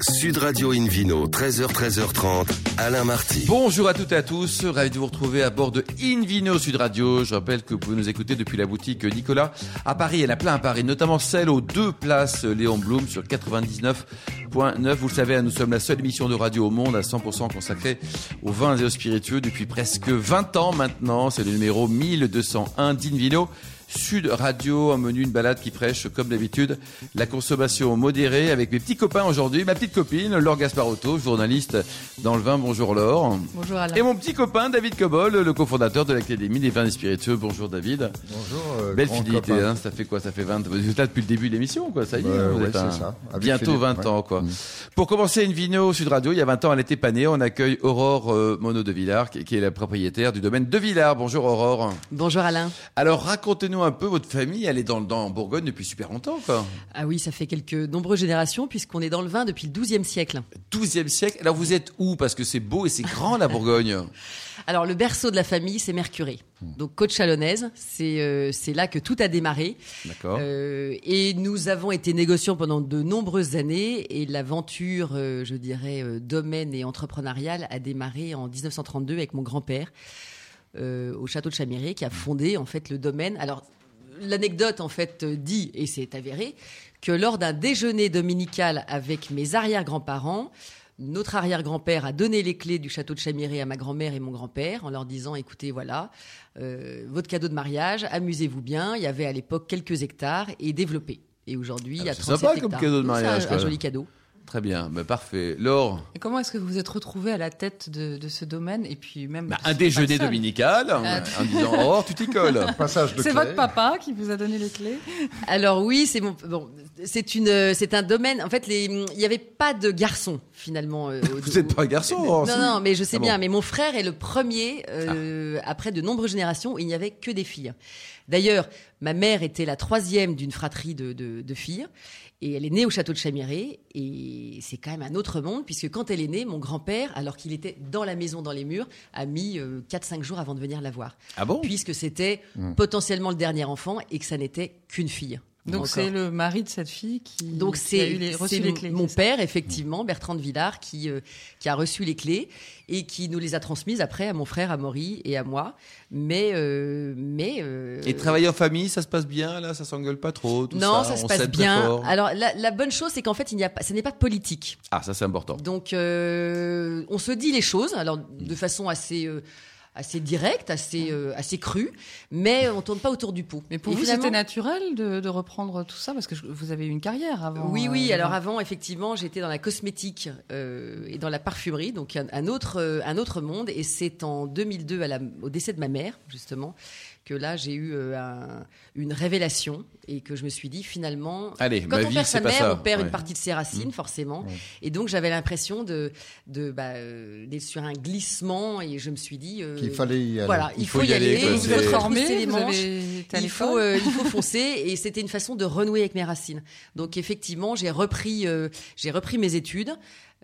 Sud Radio Invino, 13h, 13h30, Alain Marty. Bonjour à toutes et à tous, ravi de vous retrouver à bord de Invino Sud Radio. Je rappelle que vous pouvez nous écouter depuis la boutique Nicolas à Paris. En a plein à Paris, notamment celle aux deux places Léon Blum sur 99.9. Vous le savez, nous sommes la seule émission de radio au monde à 100% consacrée aux vins et aux spiritueux depuis presque 20 ans maintenant. C'est le numéro 1201 d'Invino. Sud Radio, un menu, une balade qui prêche, comme d'habitude, la consommation modérée avec mes petits copains aujourd'hui. Ma petite copine, Laure Gasparotto, journaliste dans le vin. Bonjour Laure. Bonjour Alain. Et mon petit copain, David Cobol, le cofondateur de l'Académie des vins et spiritueux. Bonjour David. Bonjour. euh, Belle fidélité, hein, ça fait quoi Ça fait 20 Vous êtes là depuis le début de l'émission, quoi. Ça y est, Ouais, vous ouais, êtes un- ça. Bientôt Philippe, 20 ouais. ans, quoi. Mm. Pour commencer une vino Sud Radio, il y a 20 ans, elle était pas née. On accueille Aurore euh, Monod de Villars, qui, est la propriétaire du domaine de Villars. Bonjour Aurore. Bonjour Alain. Alors racontez-nous un peu votre famille. Elle est dans, dans Bourgogne depuis super longtemps, quoi. Ah oui, ça fait quelques nombreuses générations puisqu'on est dans le vin depuis le XIIe siècle. 12e siècle. Alors vous êtes où? Parce que c'est beau et c'est grand la Bourgogne. Alors le berceau de la famille, c'est Mercuré. Donc côte chalonnaise, c'est euh, c'est là que tout a démarré. D'accord. Euh, et nous avons été négociants pendant de nombreuses années et l'aventure, euh, je dirais, domaine et entrepreneuriale a démarré en 1932 avec mon grand-père euh, au château de Chamiré qui a fondé en fait le domaine. Alors l'anecdote en fait euh, dit et c'est avéré que lors d'un déjeuner dominical avec mes arrière-grands-parents, notre arrière-grand-père a donné les clés du château de Chamiré à ma grand-mère et mon grand-père en leur disant écoutez voilà euh, votre cadeau de mariage, amusez-vous bien. Il y avait à l'époque quelques hectares et développé. Et aujourd'hui, il y a Ah, c'est 37 sympa hectares. comme cadeau de Oui, c'est mariage, un- joli cadeau. Très bien. Bah, parfait. Laure, Et comment est-ce que vous vous êtes retrouvé à la tête de, de ce domaine et puis même bah, un déjeuner dominical Ah. en disant Aurore, tu t'y colles. Passage de C'est votre papa qui vous a donné les clés Alors oui, c'est mon bon, c'est une c'est un domaine. En fait, les il n'y avait pas de garçons finalement. euh, Vous n'êtes pas un garçon, Non, si non, mais je sais Ah bon. bien. Mais mon frère est le premier, euh, après de nombreuses générations, où il n'y avait que des filles. D'ailleurs, ma mère était la troisième d'une fratrie de, de, de filles. Et elle est née au château de Chamiré. Et c'est quand même un autre monde, puisque quand elle est née, mon grand-père, alors qu'il était dans la maison, dans les murs, a mis euh, 4-5 jours avant de venir la voir. Ah bon? Puisque c'était potentiellement le dernier enfant et que ça n'était qu'une fille. Donc c'est le mari de cette fille qui, Donc qui a eu les, reçu les mon- clés. mon père effectivement Bertrand de Villard qui euh, qui a reçu les clés et qui nous les a transmises après à mon frère Amaury et à moi. Mais euh, mais euh, Et travailler en famille, ça se passe bien, là, ça s'engueule pas trop, tout non, ça, ça, se on passe bien. Alors la, la bonne chose c'est qu'en fait il n'y a pas, ce n'est pas politique. Ah, ça c'est important. Donc euh, on se dit les choses alors de façon assez euh, assez directe, assez euh, assez crue, mais on tourne pas autour du pot. Mais pour Et vous, finalement- c'était naturel de, de reprendre tout ça parce que je- vous avez eu une carrière avant. Oui, oui. euh, Alors avant, effectivement, j'étais dans la cosmétique euh, et dans la parfumerie, donc un, un autre, euh, un autre monde. Et c'est en 2002, à la, au décès de ma mère, justement, que là j'ai eu euh, un- une révélation et que je me suis dit finalement, Allez, quand ma on vie, perd sa mère, ça. on perd Ouais. une partie de ses racines, forcément. Et donc j'avais l'impression de, de bah, euh, d'être sur un glissement et je me suis dit euh, Qu'il fallait y aller. Voilà, il, faut, y aller. il faut formé, les manches avez il faut, euh, il faut foncer et c'était une façon de renouer avec mes racines. Donc effectivement, j'ai repris, euh, j'ai repris mes études.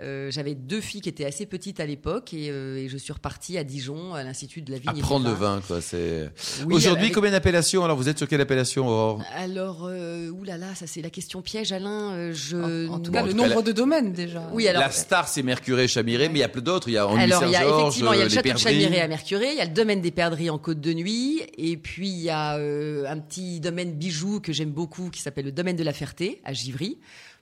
Euh, J'avais deux filles qui étaient assez petites à l'époque et, euh, et je suis repartie à Dijon à l'institut de la vigne. et du Apprendre le vin. quoi. C'est Oui, aujourd'hui avec- combien d'appellations? Alors vous êtes sur quelle appellation, Aurore? Alors, euh, oulala, ça c'est la question piège, Alain. Euh, je. En, en tout Bon, cas, en le tout cas, nombre de domaines déjà. Oui, alors. La star, c'est Mercuré, Chamiré, mais il y a plein d'autres. Il y a Andy Alors, il y a effectivement, il y a le les château de. Chamiré à Mercuré, il y a le domaine des Perdrix en Côte de Nuit, et puis il y a euh, un petit domaine bijou que j'aime beaucoup qui s'appelle le domaine de la Ferté à Givry,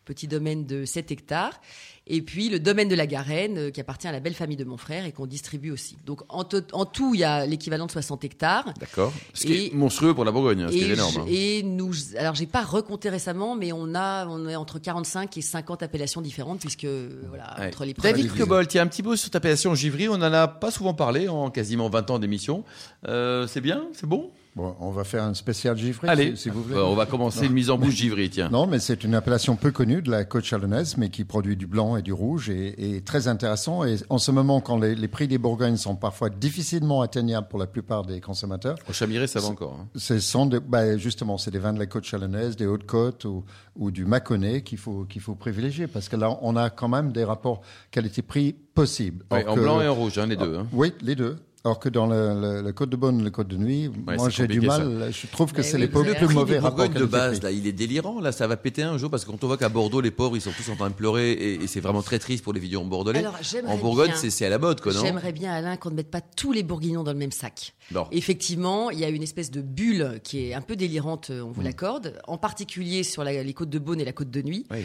petit domaine de 7 hectares, et puis le domaine de la Garenne euh, qui appartient à la belle famille de mon frère et qu'on distribue aussi. Donc en, to- en tout, il y a l'équivalent de 60 hectares. D'accord. Ce qui est monstrueux pour la Bourgogne, hein, ce qui est énorme. hein. et nous, alors j'ai pas recompté récemment, mais on a, on est entre 45 et 50 appellations différentes puisque voilà Ouais. entre les David produits- Cobol, tiens, un petit mot sur ta appellation Givry. On n'en a pas souvent parlé en quasiment 20 ans d'émission. Euh, c'est bien? C'est bon? Bon, on va faire un spécial Givry, Allez, si, si vous voulez. euh, on va commencer une mise en bouche Givry, tiens. Non, mais c'est une appellation peu connue de la côte chalonnaise, mais qui produit du blanc et du rouge et, et très intéressant. Et en ce moment, quand les, les prix des Bourgognes sont parfois difficilement atteignables pour la plupart des consommateurs, Au Chamiré, ça va encore. hein. ce sont des- bah, justement, c'est des vins de la côte chalonnaise, des Hautes-Côtes ou, ou du Mâconnais qu'il faut, qu'il faut privilégier parce que là, on a quand même des rapports qualité-prix possibles. En blanc et en rouge, hein, les deux. hein. Oui, les deux. Alors que dans le, le, le Côte de Bonne, le Côte de Nuit, moi j'ai du mal. Je trouve que c'est oui, les plus, mauvais rapports de base, là, il est délirant. Là, ça va péter un jour parce que quand on voit qu'à Bordeaux, les pauvres, ils sont tous en train de pleurer et, et c'est vraiment très triste pour les vignerons bordelais. Alors, en Bourgogne, c'est à la mode, quoi, non? J'aimerais bien, Alain, qu'on ne mette pas tous les bourguignons dans le même sac. Effectivement, il y a une espèce de bulle qui est un peu délirante, on vous l'accorde, en particulier sur la- les côtes de Beaune et la côte de Nuit. Oui.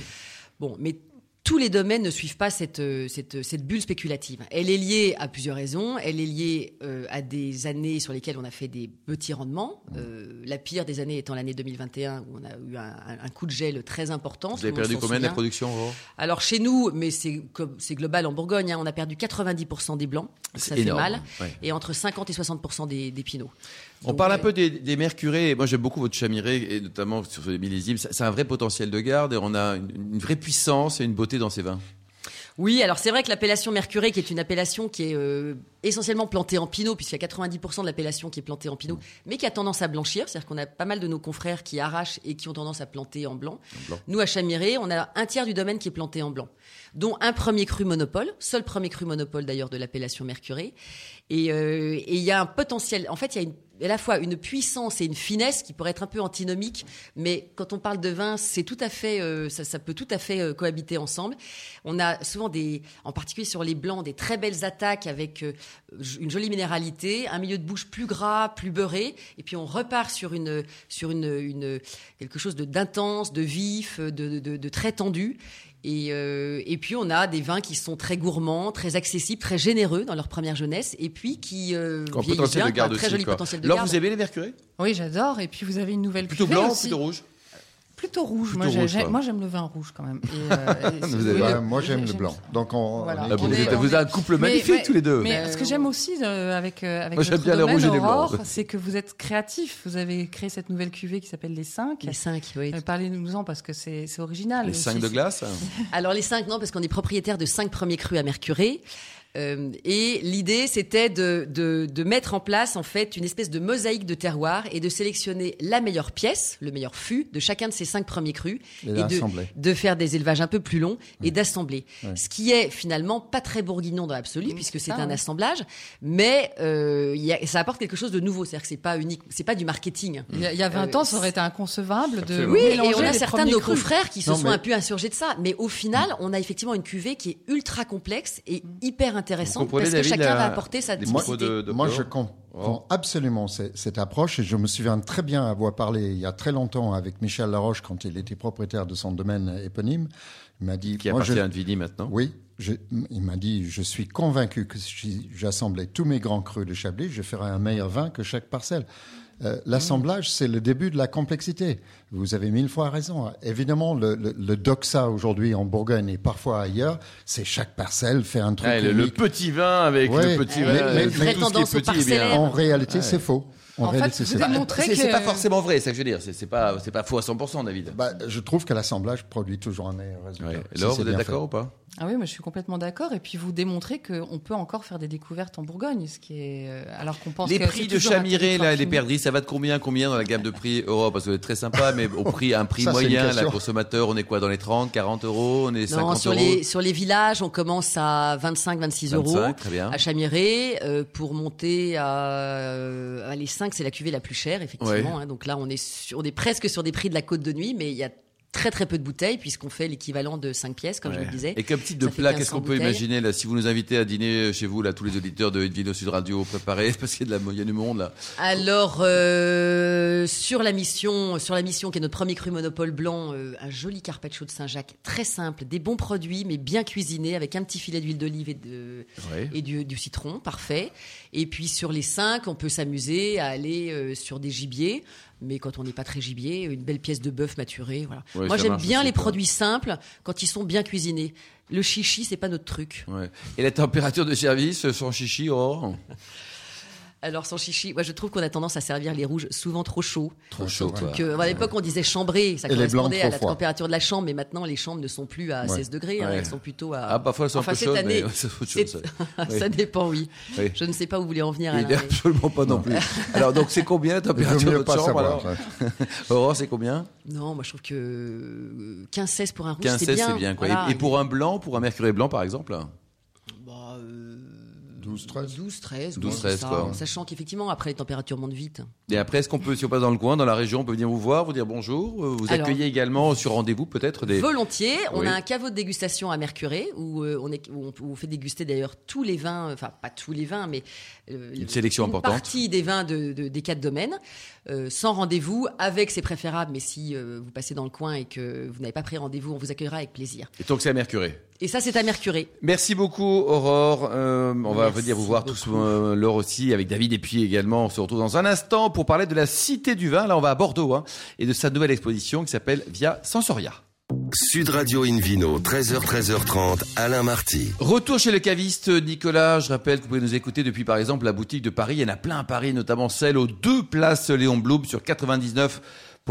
Bon, mais tous les domaines ne suivent pas cette, euh, cette, cette bulle spéculative. Elle est liée à plusieurs raisons. Elle est liée euh, à des années sur lesquelles on a fait des petits rendements. Mm. Euh, la pire des années étant l'année 2021 où on a eu un, un coup de gel très important. Vous avez perdu combien de la souvient. production, Aurore? Alors chez nous, mais c'est global en Bourgogne, hein, on a perdu 90% des blancs. C'est Ça fait énorme, mal. ouais. Et entre 50 et 60% des, des pinots. On Donc, parle un euh, peu des, des mercurés. Moi, j'aime beaucoup votre chamiré, et notamment sur les millésimes. C'est un vrai potentiel de garde, et on a une, une vraie puissance et une beauté dans ces vins. Oui, alors c'est vrai que l'appellation Mercuré, qui est une appellation qui est euh, essentiellement plantée en pinot, puisqu'il y a 90% de l'appellation qui est plantée en pinot, mais qui a tendance à blanchir. C'est-à-dire qu'on a pas mal de nos confrères qui arrachent et qui ont tendance à planter en blanc. blanc. Nous, à Chamiré, on a un tiers du domaine qui est planté en blanc, dont un premier cru monopole, seul premier cru monopole d'ailleurs de l'appellation Mercuré. Et euh, et il y a un potentiel. En fait, il y a une, à la fois une puissance et une finesse qui pourrait être un peu antinomique, mais quand on parle de vin, c'est tout à fait, euh, ça, ça peut tout à fait euh, cohabiter ensemble. On a souvent des, en particulier sur les blancs, des très belles attaques avec euh, une jolie minéralité, un milieu de bouche plus gras, plus beurré, et puis on repart sur une, sur une, une quelque chose de d'intense, de vif, de, de, de très tendu. Et, euh, et puis on a des vins qui sont très gourmands, très accessibles, très généreux dans leur première jeunesse, et puis qui euh, En vieillissent bien, de garde un très aussi. joli quoi. potentiel de Alors, vous aimez les mercurés? Oui, j'adore. Et puis vous avez une nouvelle Plutôt cuvée blanc ou aussi. plutôt rouge? Plutôt rouge. Plutôt moi, j'ai- rouge, j'ai- quoi. moi, j'aime le vin rouge quand même. Et, euh, et Vous avez- le- moi j'aime le j'aime blanc. ça. Donc on, Voilà. on est Ah, vous, On êtes- vous êtes un couple Mais- magnifique mais- tous les deux. Mais Ben, ce que j'aime aussi euh, avec, euh, avec Moi, j'aime votre bien les domaine, rouges et les Aurore, blancs. c'est que vous êtes créatif. Vous avez créé cette nouvelle cuvée qui s'appelle les 5. Les cinq, oui. Parlez-nous-en parce que c'est original. Les aussi. 5 de glace Alors les cinq, non, parce qu'on est propriétaire de cinq premiers crus à Mercuré. Euh, et l'idée, c'était de, de, de mettre en place en fait une espèce de mosaïque de terroir et de sélectionner la meilleure pièce, le meilleur fût de chacun de ces cinq premiers crus Et de, de faire des élevages un peu plus longs et d'assembler. Ce qui est finalement pas très bourguignon dans l'absolu Mmh, puisque c'est un ouais. assemblage, mais euh, il y a, ça apporte quelque chose de nouveau. C'est-à-dire que c'est pas unique, c'est pas du marketing. Il y a, il y a 20 Euh, ans, ça aurait été inconcevable de. Oui, et on a certains de nos crus. confrères qui se Non, sont mais- un peu insurgés de ça. Mais au final, on a effectivement une cuvée qui est ultra complexe et hyper intéressante parce que David, chacun la- va apporter sa les diversité. propos de- de Moi, je comprends absolument ce- cette approche et je me souviens très bien avoir parlé il y a très longtemps avec Michel Laroche quand il était propriétaire de son domaine éponyme. Il m'a dit, qui moi, appartient je- à Vini maintenant. oui, je- il m'a dit, je suis convaincu que si j'assemblais tous mes grands crus de Chablis, je ferais un meilleur vin que chaque parcelle. Euh, L'assemblage, c'est le début de la complexité. Vous avez mille fois raison. Évidemment, le, le, le doxa aujourd'hui en Bourgogne et parfois ailleurs, c'est chaque parcelle fait un truc Ouais, le, petit vin avec Ouais. le petit Ouais, vin. mais- euh, mais tout ce qui est petit est bien. En réalité, c'est faux. En, En fait, réalité, vous c'est faux. démontrez C'est que- pas forcément vrai, c'est ça que je veux dire. C'est pas, c'est pas faux à 100%, David. Bah, je trouve que l'assemblage produit toujours un meilleur résultat. Ouais. si vous êtes d'accord fait. ou pas? Ah oui, moi je suis complètement d'accord. Et puis vous démontrez qu'on peut encore faire des découvertes en Bourgogne, ce qui est euh, alors qu'on pense Les que prix c'est de Chamiré, là, les perdrix, ça va de combien, combien dans la gamme de prix Europe Parce que êtes très sympa, mais au prix, un prix Ça, c'est moyen, la question. consommateur, on est quoi Dans les 30, 40 euros On est 50 Non, sur euros les, sur les villages, on commence à 25, 26 euros. 25, très bien. À Chamiré, euh, pour monter à, euh, à les 5, c'est la cuvée la plus chère, effectivement. hein. donc là, on est, sur, on est presque sur des prix de la côte de nuit, mais il y a très très peu de bouteilles puisqu'on fait l'équivalent de 5 pièces, comme je le disais. Et quel type de Ça plat, qu'est-ce 1500 qu'on peut imaginer là Si vous nous invitez à dîner chez vous, là, tous les auditeurs de Vidéo Sud Radio préparés, parce qu'il y a, de la, il y a du monde là. Alors euh, sur la mission, sur la mission qui est notre premier cru monopole blanc, euh, un joli carpaccio de Saint-Jacques, très simple, des bons produits mais bien cuisinés avec un petit filet d'huile d'olive et, de, Ouais. et du, du citron, parfait. Et puis sur les cinq, on peut s'amuser à aller euh, sur des gibiers, mais quand on n'est pas très gibier, une belle pièce de bœuf maturé, voilà. Ouais, Moi j'aime bien les produits simples quand ils sont bien cuisinés. Le chichi, c'est pas notre truc. Ouais. Et la température de service sans chichi, oh Alors sans chichi, moi je trouve qu'on a tendance à servir les rouges souvent trop chauds. Trop chaud, quoi. Donc, euh, à l'époque, on disait chambré, ça Et correspondait à la température de la chambre, mais maintenant les chambres ne sont plus à Ouais. 16 degrés, hein, Ouais. elles sont plutôt à. Ah, parfois elles sont Enfin, un peu cette chaudes, année, mais c'est autre c'est- chose. ça. ça dépend, oui. Oui. Je ne sais pas où vous voulez en venir. Il absolument pas non plus. Alors, donc, c'est combien la température de pas chambre savoir. alors ouais. Aurore, c'est combien? Non, moi je trouve que euh, 15-16 pour un rouge, 15, c'est 16, bien. c'est bien. Quoi. Et- Voilà. Et, pour un blanc, pour un mercuré blanc, par exemple? euh, 12, 13. 12, 13. 12, ouais, 13, ça, quoi. En sachant qu'effectivement, après, les températures montent vite. Et après, est-ce qu'on peut, si on passe dans le coin, dans la région, on peut venir vous voir, vous dire bonjour euh, Vous Alors- accueillez également sur rendez-vous peut-être des... Volontiers. On Oui. a un caveau de dégustation à Mercuré où, euh, on, est, où on, où on fait déguster d'ailleurs tous les vins, enfin pas tous les vins, mais euh, Une sélection une importante. partie des vins de, de- des quatre domaines, euh, sans rendez-vous, avec c'est préférable. Mais si euh, vous passez dans le coin et que vous n'avez pas pris rendez-vous, on vous accueillera avec plaisir. Et donc c'est à Mercuré. Et ça, c'est à Mercuré. Merci beaucoup Aurore. Euh, on va Merci venir vous voir tous euh, Laure aussi avec David et puis également on se retrouve dans un instant pour parler de la Cité du Vin. Là on va à Bordeaux hein, et de sa nouvelle exposition qui s'appelle Via Sensoria. Sud Radio Invino, 13h, 13h30, Alain Marty. Retour chez le caviste Nicolas. Je rappelle que vous pouvez nous écouter depuis par exemple la boutique de Paris. Il y en a plein à Paris, notamment celle aux deux places Léon Blum sur 99.9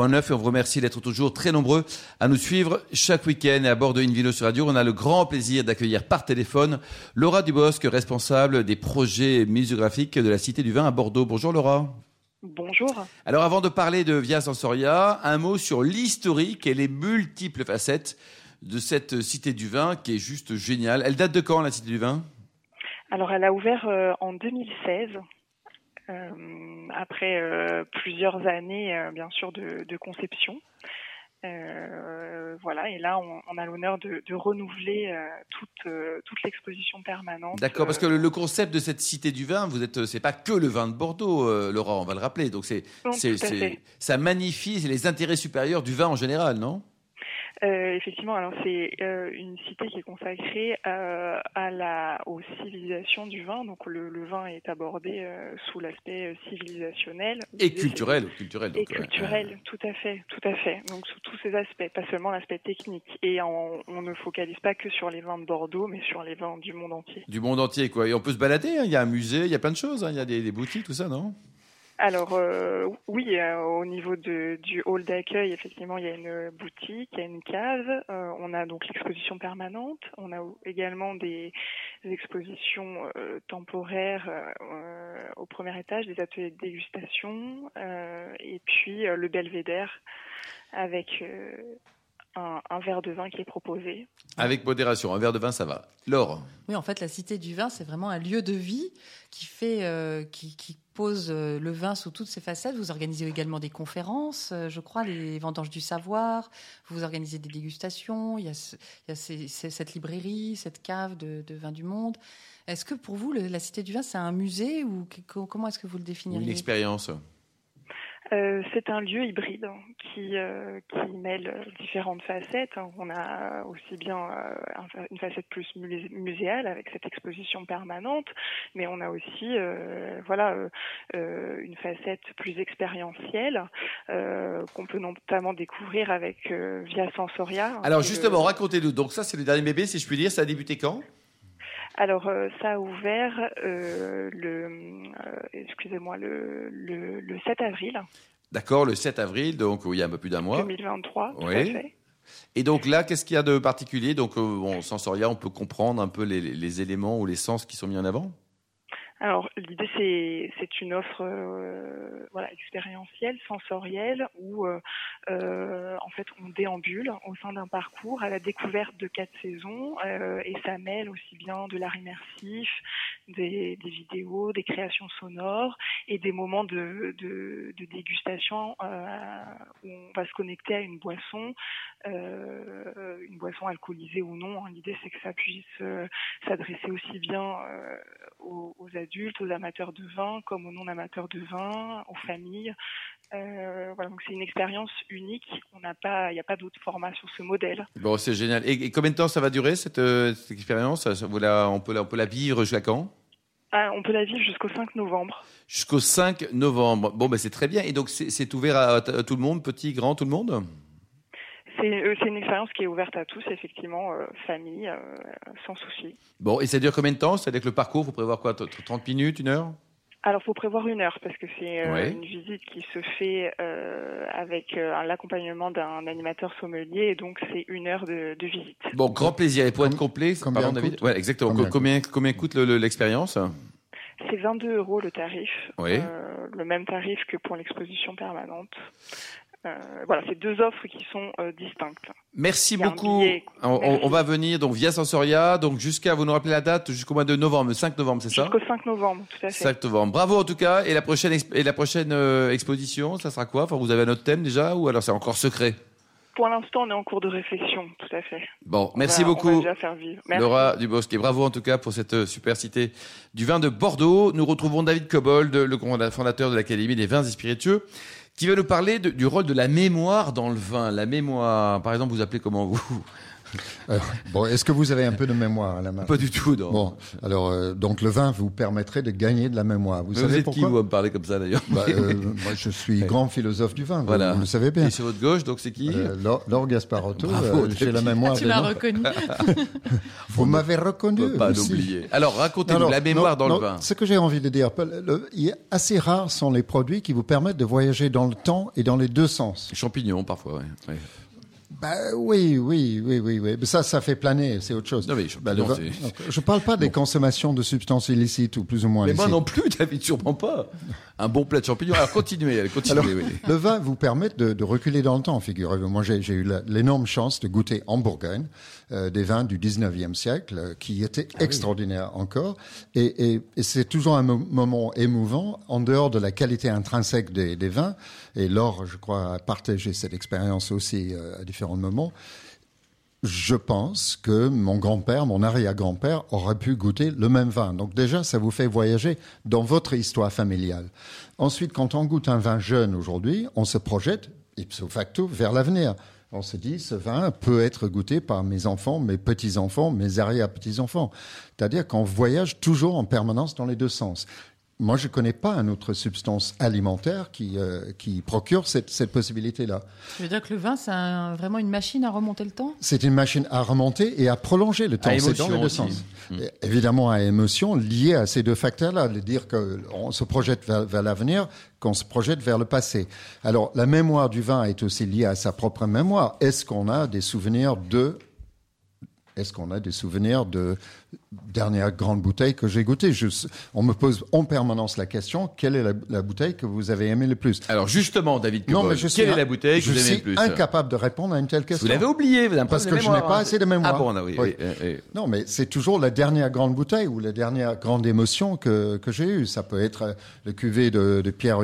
et on vous remercie d'être toujours très nombreux à nous suivre chaque week-end et à bord de Invino sur Radio. On a le grand plaisir d'accueillir par téléphone Laura Dubosc, responsable des projets muséographiques de la Cité du Vin à Bordeaux. Bonjour Laura. Bonjour. Alors avant de parler de Via Sensoria, un mot sur l'historique et les multiples facettes de cette Cité du Vin qui est juste géniale. Elle date de quand la Cité du Vin? Alors, elle a ouvert euh, en 2016, euh, après euh, plusieurs années, euh, bien sûr, de, de conception. Euh, voilà, et là, on, on a l'honneur de, de renouveler euh, toute, euh, toute l'exposition permanente. D'accord, parce que Euh, le, le concept de cette cité du vin, vous êtes, c'est pas que le vin de Bordeaux, euh, Laura, on va le rappeler. Donc c'est, ça magnifie les intérêts supérieurs du vin en général, non? Euh, effectivement, alors c'est euh, une cité qui est consacrée euh, à la aux civilisations du vin. Donc le, le vin est abordé euh, sous l'aspect euh, civilisationnel Et culturel, culturel. Et donc, ouais. culturel, tout à fait, tout à fait. Donc sous tous ces aspects, pas seulement l'aspect technique. Et on, on ne focalise pas que sur les vins de Bordeaux, mais sur les vins du monde entier. Du monde entier, quoi. Et on peut se balader. hein. Il y a un musée, il y a plein de choses. hein. Il y a des, des boutiques, tout ça, non? Alors euh, oui, euh, au niveau de, du hall d'accueil, effectivement, il y a une boutique, il y a une cave. Euh, on a donc l'exposition permanente. On a également des, expositions euh, temporaires au premier étage, des ateliers de dégustation, et puis le belvédère avec un, un verre de vin qui est proposé. Avec modération. Un verre de vin, ça va. Laure, Oui, en fait, la Cité du Vin, c'est vraiment un lieu de vie qui fait, euh, qui, qui pose euh, le vin sous toutes ses facettes. Vous organisez également des conférences, euh, je crois, les vendanges du savoir. Vous organisez des dégustations. Il y a, ce- il y a ces- ces- cette librairie, cette cave de, de vin du monde. Est-ce que pour vous, le- la Cité du Vin, c'est un musée ou que- comment est-ce que vous le définiriez? une expérience Euh, c'est un lieu hybride qui, euh, qui mêle euh, différentes facettes. On a aussi bien euh, une facette plus musé- muséale avec cette exposition permanente, mais on a aussi euh, voilà une facette plus expérientielle euh, qu'on peut notamment découvrir avec euh, Via Sensoria. Alors est le- justement, racontez-nous. Donc ça, c'est le dernier bébé, si je puis dire. Ça a débuté quand? Alors, euh, ça a ouvert euh, le, euh, excusez-moi, le, le, le 7 avril D'accord, le 7 avril, donc il y a un peu plus d'un mois. 2023, tout Oui. à fait. Et donc là, qu'est-ce qu'il y a de particulier? Donc, bon, Sensoria, on peut comprendre un peu les, les éléments ou les sens qui sont mis en avant? Alors, l'idée, c'est, c'est une offre euh, voilà, expérientielle, sensorielle, où euh, euh, en fait, on déambule au sein d'un parcours à la découverte de quatre saisons, euh, et ça mêle aussi bien de l'art immersif, des, des vidéos, des créations sonores, et des moments de, de, de dégustation euh, où on va se connecter à une boisson, euh, une boisson alcoolisée ou non. hein. L'idée, c'est que ça puisse s'adresser aussi bien aux, aux adultes, aux amateurs de vin, comme aux non-amateurs de vin, aux familles. Euh, voilà, donc c'est une expérience unique. On n'a pas, il n'y a pas d'autre format sur ce modèle. Bon, c'est génial. Et, et combien de temps ça va durer, cette, euh, cette expérience? La- on, peut la, on peut la vivre jusqu'à quand? Ah, on peut la vivre jusqu'au 5 novembre. Jusqu'au 5 novembre. Bon, ben c'est très bien. Et donc, c'est c'est ouvert à, à tout le monde, petit, grand, tout le monde? C'est euh, c'est une expérience qui est ouverte à tous, effectivement, euh, famille, euh, sans souci. Bon, et ça dure combien de temps C'est-à-dire que le parcours, faut prévoir quoi? T- 30 minutes, une heure? Alors, faut prévoir une heure parce que c'est euh, Ouais. une visite qui se fait euh, avec euh, l'accompagnement d'un animateur sommelier, et donc c'est une heure de, de visite. Bon, grand plaisir. Et pour être Com- complet, combien pardon, David? coûte? Ouais, exactement. Combien Combien, combien, coûte le- le- l'expérience? C'est 22 euros le tarif, Oui. euh, le même tarif que pour l'exposition permanente. Euh, voilà, c'est deux offres qui sont euh, distinctes. Merci beaucoup. On, on- Merci. on va venir donc via Sensoria, donc jusqu'à, vous nous rappelez la date, jusqu'au mois de novembre, le 5 novembre, c'est ça Jusqu'au 5 novembre, tout à fait. 5 novembre. Bravo en tout cas. Et la prochaine, exp- et la prochaine euh, exposition, ça sera quoi? Enfin, vous avez un autre thème déjà ou alors c'est encore secret? Pour l'instant, on est en cours de réflexion, tout à fait. Bon, On merci On va beaucoup. déjà faire vivre. Merci. Laura Dubosc. Et bravo en tout cas pour cette super cité du vin de Bordeaux. Nous retrouvons David Cobold, le fondateur de l'Académie des vins et spiritueux, qui va nous parler du rôle de la mémoire dans le vin. La mémoire, par exemple, vous appelez comment vous Euh, bon, est-ce que vous avez un peu de mémoire à la main Pas du tout, non. Bon, alors euh, donc le vin vous permettrait de gagner de la mémoire. Vous vous, savez êtes pourquoi qui, vous, me parler comme ça d'ailleurs Bah, euh, Moi, je suis grand philosophe du vin. vous- Voilà. Vous, le savez bien. Et sur votre gauche, donc c'est qui Euh, Laure Laure Gasparotto, euh, j'ai la mémoire. Tu de l'as reconnu. Vous m'avez On reconnu. peut pas l'oublier. Alors, racontez-nous la mémoire non, dans non, le vin. Ce que j'ai envie de dire, le- le- il est assez rare sont les produits qui vous permettent de voyager dans le temps et dans les deux sens. Champignons, parfois, ouais. ouais. Bah oui, oui, oui, oui, oui. Mais ça, ça fait planer, c'est autre chose. Non, mais Bah, le vin- c'est- donc, je parle pas des consommations de substances illicites ou plus ou moins Mais moi non plus, David, sûrement pas. Un bon plat de champignons. Alors, continuez, allez, continuez. Alors, oui. le vin vous permet de, de reculer dans le temps, figurez-vous. Moi, j'ai j'ai eu l'énorme chance de goûter en Bourgogne euh, des vins du 19e siècle euh, qui étaient extraordinaires encore. Et, et- et c'est toujours un mo- moment émouvant, en dehors de la qualité intrinsèque des, des vins. Et Laure, je crois, a partagé cette expérience aussi euh, à différents moments. Je pense que mon grand-père, mon arrière-grand-père aurait pu goûter le même vin. Donc déjà, ça vous fait voyager dans votre histoire familiale. Ensuite, quand on goûte un vin jeune aujourd'hui, on se projette ipso facto vers l'avenir. On se dit, ce vin peut être goûté par mes enfants, mes petits-enfants, mes arrière-petits-enfants. C'est-à-dire qu'on voyage toujours en permanence dans les deux sens. Moi, je ne connais pas une autre substance alimentaire qui, euh, qui procure cette, cette possibilité-là. Tu veux dire que le vin, c'est un- vraiment une machine à remonter le temps? C'est une machine à remonter et à prolonger le temps. C'est dans les deux sens. Et Évidemment, à émotion liée à ces deux facteurs-là, de dire qu'on se projette vers, vers l'avenir, qu'on se projette vers le passé. Alors, la mémoire du vin est aussi liée à sa propre mémoire. Est-ce qu'on a des souvenirs de est-ce qu'on a des souvenirs de dernière grande bouteille que j'ai goûtée Je- On me pose en permanence la question quelle est la, la bouteille que vous avez aimée le plus? Alors, justement, David Non, mais je suis quelle est la bouteille que je vous aimez suis le plus? incapable de répondre à une telle Vous question. l'avez oublié, vous avez Parce que de je n'ai mémoire, pas hein. assez de mémoire. Ah bon, non, oui, Oui. oui, oui, oui. Non, mais c'est toujours la dernière grande bouteille ou la dernière grande émotion que, que j'ai eue. Ça peut être le cuvée de, de Pierre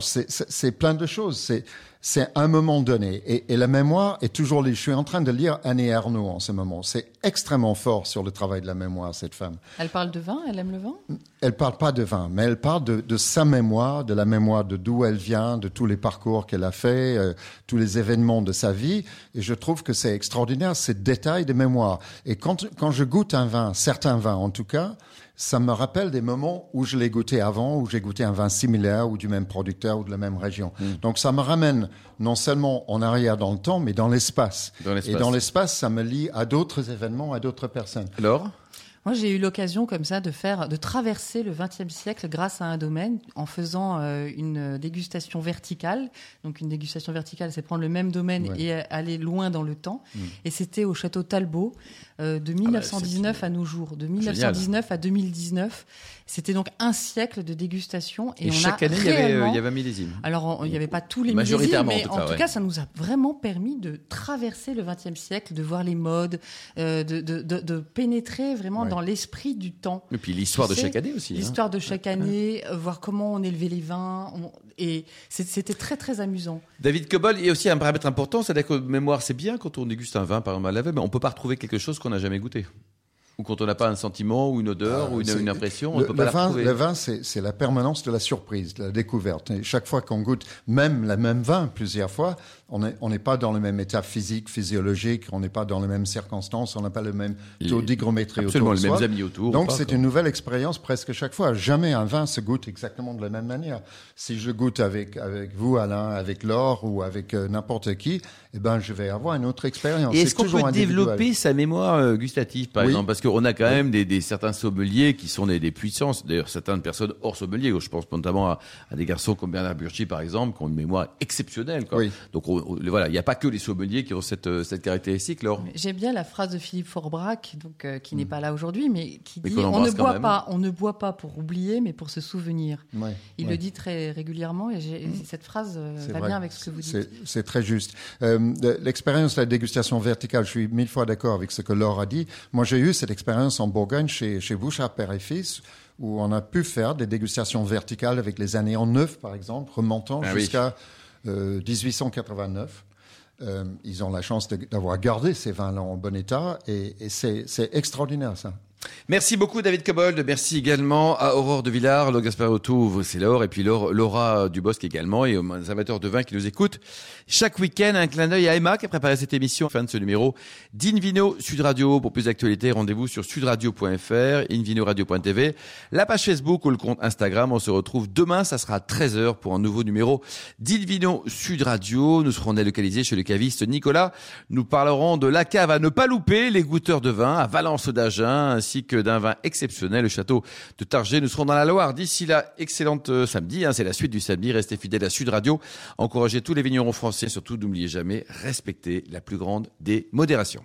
C'est c'est plein de choses. C'est c'est un moment donné. Et, et la mémoire est toujours. Je suis en train de lire Annie Ernaux en ce moment. C'est extrêmement fort sur le travail de la mémoire, cette femme. Elle parle de vin, elle aime le vin? Elle parle pas de vin, mais elle parle de, de sa mémoire, de la mémoire de d'où elle vient, de tous les parcours qu'elle a fait, euh, tous les événements de sa vie. Et je trouve que c'est extraordinaire, ces détails de mémoire. Et quand, quand je goûte un vin, certains vins en tout cas, ça me rappelle des moments où je l'ai goûté avant, où j'ai goûté un vin similaire ou du même producteur ou de la même région. Donc ça me ramène non seulement en arrière dans le temps, mais dans l'espace. Et dans l'espace, ça me lie à d'autres événements, à d'autres personnes. Alors Moi, j'ai eu l'occasion comme ça de faire, de traverser le XXe siècle grâce à un domaine en faisant euh, une dégustation verticale. Donc, une dégustation verticale, c'est prendre le même domaine Ouais. et euh, aller loin dans le temps. Et c'était au château Talbot euh, de 1919 à nos jours, de 1919 à 2019. C'était donc un siècle de dégustation et, Et, on chaque a année, il y, avait, euh, réellement- il y avait un millésime. alors, il n'y avait pas tous les millésimes, Majoritairement, mais en tout en cas, tout ouais. cas, ça nous a vraiment permis de traverser le XXe siècle, de voir les modes, euh, de, de, de, de pénétrer vraiment Ouais. Dans l'esprit du temps. Et puis l'histoire de Tu sais, chaque année aussi. hein. L'histoire de chaque année, euh, voir comment on élevait les vins, on- et c'était très très amusant. David Cobol, il y a aussi un paramètre important, c'est-à-dire que mémoire, c'est bien quand on déguste un vin, par exemple à la veille, mais on peut pas retrouver quelque chose qu'on n'a jamais goûté. Ou quand on n'a pas un sentiment, ou une odeur, ou une, impression, on le, ne peut le pas la vin, retrouver. le vin, c'est la permanence de la surprise, de la découverte. Et chaque fois qu'on goûte même la même vin plusieurs fois, on n'est on pas dans le même état physique, physiologique, on n'est pas dans les mêmes circonstances, on n'a pas le même taux d'hygrométrie autour de les mêmes amis autour. Donc c'est une nouvelle expérience presque chaque fois. Jamais un vin se goûte exactement de la même manière. Si je goûte avec avec vous, Alain, avec Laure ou avec euh, n'importe qui, eh ben je vais avoir une autre expérience. Est-ce qu'on peut développer sa mémoire euh, gustative, par Oui. exemple? Parce qu'on a quand même des, des, certains sommeliers qui sont des, des puissances. D'ailleurs, certaines personnes hors sommelier. Je pense notamment à, à des garçons comme Bernard Burchi, par exemple, qui ont une mémoire exceptionnelle. Quoi. Oui. Donc voilà, il n'y a pas que les sommeliers qui ont cette, euh, cette caractéristique. Laure. J'aime bien la phrase de Philippe Forbrac, donc euh, qui n'est pas là aujourd'hui, mais qui Mais dit qu'on on ne boit même. pas, on ne boit pas pour oublier, mais pour se souvenir. Ouais, Il ouais. le dit très régulièrement et j'ai- cette phrase euh, va vrai. bien avec ce que vous dites. C'est- très juste. Euh, L'expérience de la dégustation verticale, je suis mille fois d'accord avec ce que Laure a dit. Moi, j'ai eu cette expérience en Bourgogne chez, chez Bouchard Père et Fils, où on a pu faire des dégustations verticales avec les années en neuf, par exemple, remontant Ah oui. jusqu'à euh, 1889. Euh, ils ont la chance d'avoir gardé ces vins-là en bon état et, c'est extraordinaire, ça. Merci beaucoup David Cobold. Merci également à Aurore de Villard, Laure Gasparotto, c'est Laure, et puis Laura Dubosc également, et aux amateurs de vin qui nous écoutent. Chaque week-end, un clin d'œil à Emma qui a préparé cette émission. Fin de ce numéro d'Invino Sud Radio. Pour plus d'actualités, rendez-vous sur sudradio.fr, invinoradio.tv, la page Facebook ou le compte Instagram. On se retrouve demain, ça sera à 13h pour un nouveau numéro d'Invino Sud Radio. Nous serons délocalisés chez le caviste Nicolas. Nous parlerons de la cave à ne pas louper, les goûteurs de vin à Valence d'Agen, que d'un vin exceptionnel, le château de Targé. Nous serons dans la Loire. D'ici là, excellente euh, samedi. hein, c'est la suite du samedi. Restez fidèles à Sud Radio. Encouragez tous les vignerons français. Surtout, n'oubliez jamais, respectez la plus grande des modérations.